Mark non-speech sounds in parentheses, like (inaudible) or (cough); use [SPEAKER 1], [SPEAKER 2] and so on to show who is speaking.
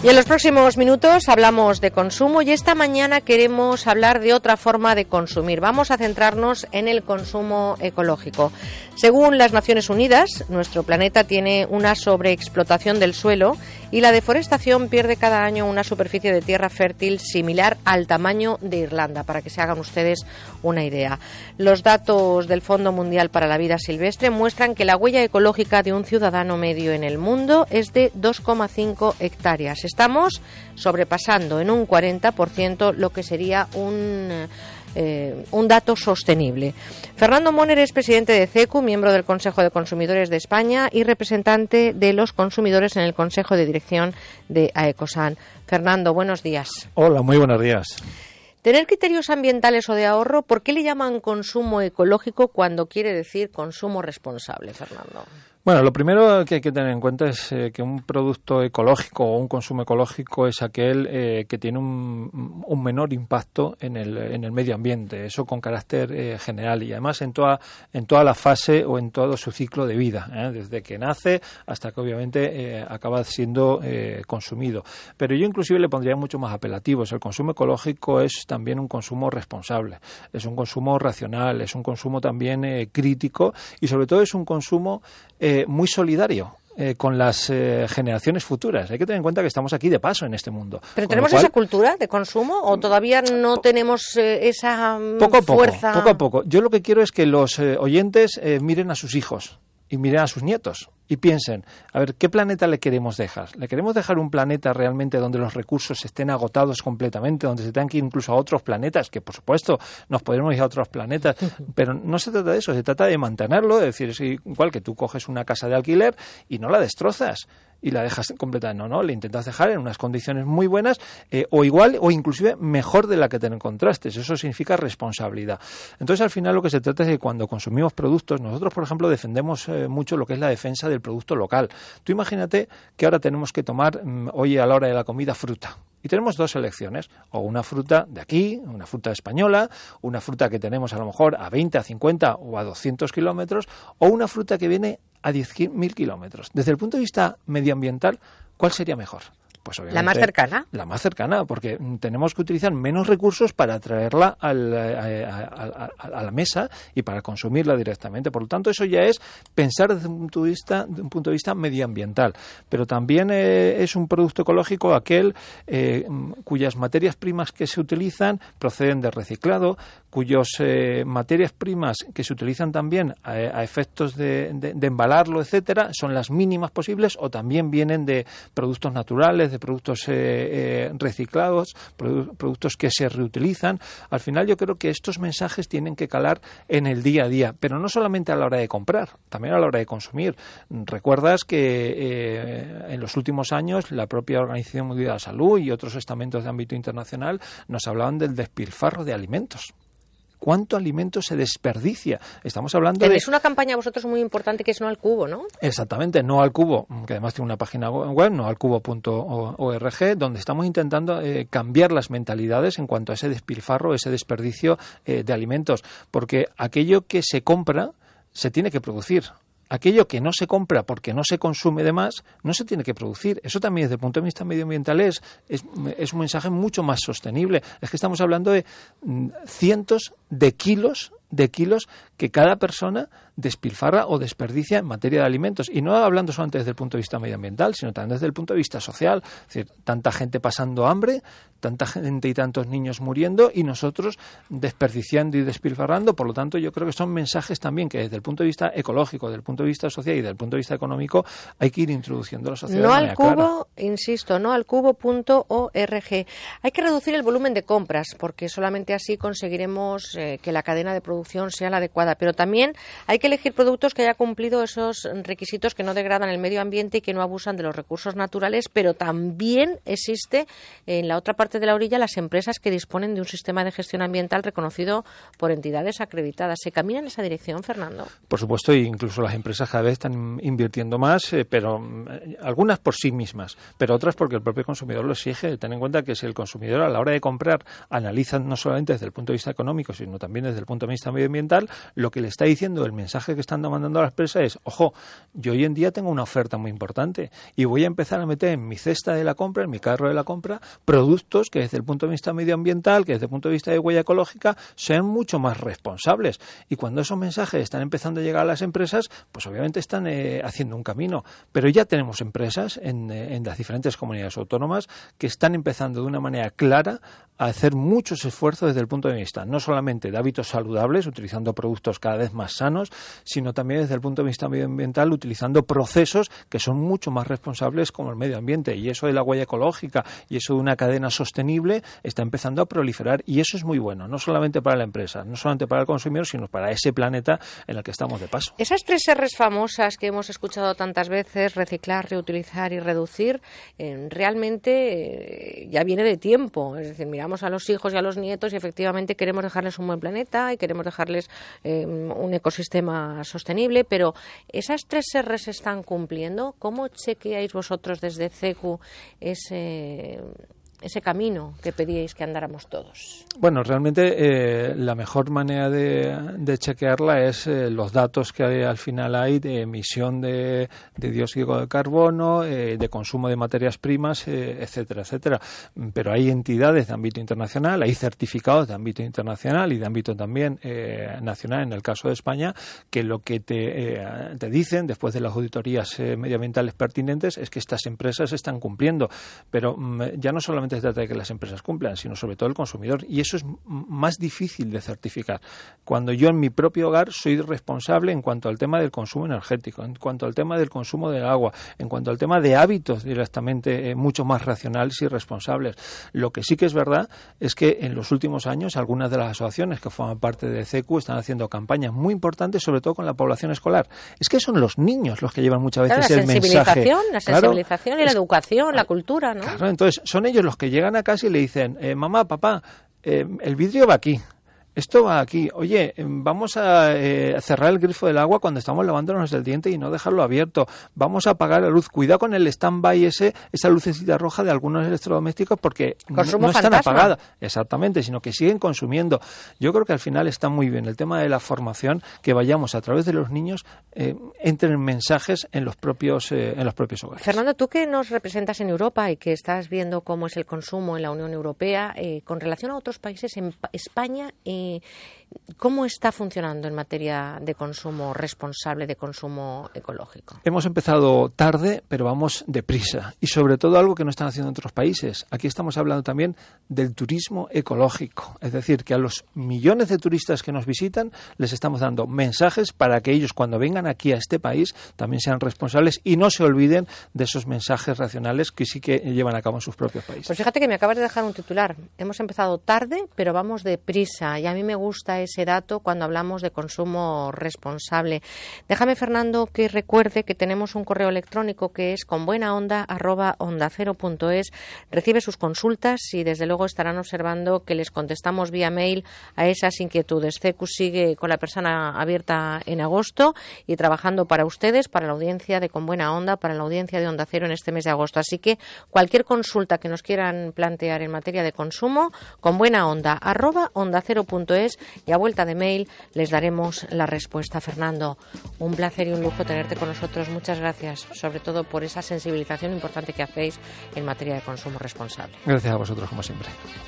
[SPEAKER 1] Y en los próximos minutos hablamos de consumo y esta mañana queremos hablar de otra forma de consumir. Vamos a centrarnos en el consumo ecológico. Según las Naciones Unidas, nuestro planeta tiene una sobreexplotación del suelo y la deforestación pierde cada año una superficie de tierra fértil similar al tamaño de Irlanda, para que se hagan ustedes una idea. Los datos del Fondo Mundial para la Vida Silvestre muestran que la huella ecológica de un ciudadano medio en el mundo es de 2,5 hectáreas estamos sobrepasando en un 40% lo que sería un, eh, un dato sostenible. Fernando Moner es presidente de CECU, miembro del Consejo de Consumidores de España y representante de los consumidores en el Consejo de Dirección de AECOSAN. Fernando, buenos días.
[SPEAKER 2] Hola, muy buenos días.
[SPEAKER 1] Tener criterios ambientales o de ahorro, ¿por qué le llaman consumo ecológico cuando quiere decir consumo responsable, Fernando?
[SPEAKER 2] Bueno, lo primero que hay que tener en cuenta es eh, que un producto ecológico o un consumo ecológico es aquel eh, que tiene un, menor impacto en el, en el, medio ambiente, eso con carácter eh, general y además en toda, en toda la fase o en todo su ciclo de vida, desde que nace hasta que obviamente acaba siendo consumido. Pero yo inclusive le pondría mucho más apelativos. El consumo ecológico es también un consumo responsable, es un consumo racional, es un consumo también crítico y sobre todo es un consumo muy solidario. Eh, con las eh, generaciones futuras. Hay que tener en cuenta que estamos aquí de paso en este mundo.
[SPEAKER 1] ¿Pero tenemos esa cultura de consumo o todavía no tenemos eh, esa
[SPEAKER 2] mm, poco a poco,
[SPEAKER 1] fuerza?
[SPEAKER 2] Poco a poco. Yo lo que quiero es que los oyentes miren a sus hijos y miren a sus nietos y piensen, a ver, ¿qué planeta le queremos dejar? ¿Le queremos dejar un planeta realmente donde los recursos estén agotados completamente, donde se tengan que ir incluso a otros planetas, que por supuesto nos podemos ir a otros planetas, (laughs) pero no se trata de eso, se trata de mantenerlo, de decir, es igual que tú coges una casa de alquiler y no la destrozas y la dejas completa. No, no, le intentas dejar en unas condiciones muy buenas eh, o igual o inclusive mejor de la que te encontraste. Eso significa responsabilidad. Entonces, al final lo que se trata es que cuando consumimos productos, nosotros, por ejemplo, defendemos eh, mucho lo que es la defensa del producto local. Tú imagínate que ahora tenemos que tomar, mm, hoy a la hora de la comida, fruta. Y tenemos dos elecciones, o una fruta de aquí, una fruta española, una fruta que tenemos a lo mejor a 20, a 50 o a 200 kilómetros, o una fruta que viene a 10.000 kilómetros. Desde el punto de vista medioambiental, ¿cuál sería mejor?
[SPEAKER 1] Pues la más cercana.
[SPEAKER 2] La más cercana, porque tenemos que utilizar menos recursos para traerla eh, a, la mesa y para consumirla directamente. Por lo tanto, eso ya es pensar desde un punto de vista, de un punto de vista medioambiental. Pero también eh, es un producto ecológico aquel eh, cuyas materias primas que se utilizan proceden de reciclado, cuyas materias primas que se utilizan también a, efectos de, de embalarlo, etcétera, son las mínimas posibles o también vienen de productos naturales, de productos eh, eh, reciclados, productos que se reutilizan. Al final yo creo que estos mensajes tienen que calar en el día a día, pero no solamente a la hora de comprar, también a la hora de consumir. Recuerdas que eh, en los últimos años la propia Organización Mundial de la Salud y otros estamentos de ámbito internacional nos hablaban del despilfarro de alimentos cuánto alimento se desperdicia. Estamos hablando
[SPEAKER 1] Tenéis de... una campaña vosotros muy importante que es No al Cubo, ¿no?
[SPEAKER 2] Exactamente, No al Cubo, que además tiene una página web, noalcubo.org, donde estamos intentando eh, cambiar las mentalidades en cuanto a ese despilfarro, ese desperdicio eh, de alimentos, porque aquello que se compra se tiene que producir aquello que no se compra porque no se consume de más, no se tiene que producir. Eso también desde el punto de vista medioambiental es, es, es un mensaje mucho más sostenible. Es que estamos hablando de mm, cientos de kilos de kilos que cada persona despilfarra o desperdicia en materia de alimentos. Y no hablando solamente desde el punto de vista medioambiental, sino también desde el punto de vista social. Es decir, tanta gente pasando hambre, tanta gente y tantos niños muriendo y nosotros desperdiciando y despilfarrando. Por lo tanto, yo creo que son mensajes también que desde el punto de vista ecológico, desde el punto de vista social y desde el punto de vista económico hay que ir introduciendo la sociedad.
[SPEAKER 1] No al cubo, insisto, no al cubo.org. Hay que reducir el volumen de compras porque solamente así conseguiremos eh, que la cadena de producción sea la adecuada. Pero también hay que elegir productos que haya cumplido esos requisitos que no degradan el medio ambiente y que no abusan de los recursos naturales, pero también existe en la otra parte de la orilla las empresas que disponen de un sistema de gestión ambiental reconocido por entidades acreditadas. ¿Se camina en esa dirección, Fernando?
[SPEAKER 2] Por supuesto, e incluso las empresas cada vez están invirtiendo más, eh, pero eh, algunas por sí mismas, pero otras porque el propio consumidor lo exige. Ten en cuenta que si el consumidor a la hora de comprar analiza no solamente desde el punto de vista económico, sino también desde el punto de vista medioambiental, lo que le está diciendo, el mensaje que están mandando a la empresa es, ojo, yo hoy en día tengo una oferta muy importante y voy a empezar a meter en mi cesta de la compra, en mi carro de la compra, productos que desde el punto de vista medioambiental, que desde el punto de vista de huella ecológica, sean mucho más responsables. Y cuando esos mensajes están empezando a llegar a las empresas, pues obviamente están eh, haciendo un camino. Pero ya tenemos empresas eh, en las diferentes comunidades autónomas que están empezando de una manera clara a hacer muchos esfuerzos desde el punto de vista no solamente de hábitos saludables, utilizando productos cada vez más sanos, sino también desde el punto de vista medioambiental, utilizando procesos que son mucho más responsables como el medio ambiente. Y eso de la huella ecológica y eso de una cadena sostenible está empezando a proliferar y eso es muy bueno, no solamente para la empresa, no solamente para el consumidor, sino para ese planeta en el que estamos de paso.
[SPEAKER 1] Esas tres R's famosas que hemos escuchado tantas veces, reciclar, reutilizar y reducir, eh, realmente eh, ya viene de tiempo. Es decir, miramos a los hijos y a los nietos y efectivamente queremos dejarles un buen planeta y queremos dejarles eh, un ecosistema sostenible, pero esas tres R's se están cumpliendo. ¿Cómo chequeáis vosotros desde CECU ese ese camino que pedíais que andáramos todos?
[SPEAKER 2] Bueno, realmente eh, la mejor manera de, chequearla es eh, los datos que al final hay de emisión de, dióxido de carbono, eh, de consumo de materias primas, etcétera, etcétera. Pero hay entidades de ámbito internacional, hay certificados de ámbito internacional y de ámbito también nacional, en el caso de España, que lo que te, te dicen después de las auditorías medioambientales pertinentes es que estas empresas están cumpliendo. Pero mm, ya no solamente se trata de que las empresas cumplan, sino sobre todo el consumidor. Y eso es más difícil de certificar. Cuando yo en mi propio hogar soy responsable en cuanto al tema del consumo energético, en cuanto al tema del consumo del agua, en cuanto al tema de hábitos directamente eh, mucho más racionales y responsables. Lo que sí que es verdad es que en los últimos años algunas de las asociaciones que forman parte de CECU están haciendo campañas muy importantes, sobre todo con la población escolar. Es que son los niños los que llevan muchas veces el mensaje.
[SPEAKER 1] La sensibilización y la educación, la cultura, ¿no?
[SPEAKER 2] Claro, entonces son ellos los que llegan a casa y le dicen, eh, mamá, papá, eh, el vidrio va aquí esto va aquí. Oye, em, vamos a eh, cerrar el grifo del agua cuando estamos lavándonos el diente y no dejarlo abierto. Vamos a apagar la luz. Cuidado con el stand-by ese, esa lucecita roja de algunos electrodomésticos porque no, están apagadas. Exactamente, sino que siguen consumiendo. Yo creo que al final está muy bien el tema de la formación, que vayamos a través de los niños, eh, entren mensajes en los propios eh, en los propios hogares.
[SPEAKER 1] Fernando, tú que nos representas en Europa y que estás viendo cómo es el consumo en la Unión Europea, con relación a otros países, en España, 嗯。¿Cómo está funcionando en materia de consumo responsable, de consumo ecológico?
[SPEAKER 2] Hemos empezado tarde, pero vamos deprisa. Y sobre todo algo que no están haciendo en otros países. Aquí estamos hablando también del turismo ecológico. Es decir, que a los millones de turistas que nos visitan les estamos dando mensajes para que ellos cuando vengan aquí a este país también sean responsables y no se olviden de esos mensajes racionales que sí que llevan a cabo en sus propios países.
[SPEAKER 1] Pues fíjate que me acabas de dejar un titular. Hemos empezado tarde, pero vamos deprisa. Y a mí me gusta ese dato cuando hablamos de consumo responsable. Déjame, Fernando, que recuerde que tenemos un correo electrónico que es con buena onda arroba. Recibe sus consultas y desde luego estarán observando que les contestamos vía mail a esas inquietudes. CECU sigue con la persona abierta en agosto y trabajando para ustedes, para la audiencia de Con Buena Onda, para la audiencia de Onda Cero en este mes de agosto. Así que cualquier consulta que nos quieran plantear en materia de consumo, con buena onda arroba onda cero punto es y a vuelta de mail les daremos la respuesta. Fernando, un placer y un lujo tenerte con nosotros. Muchas gracias, sobre todo por esa sensibilización importante que hacéis en materia de consumo responsable.
[SPEAKER 2] Gracias a vosotros, como siempre.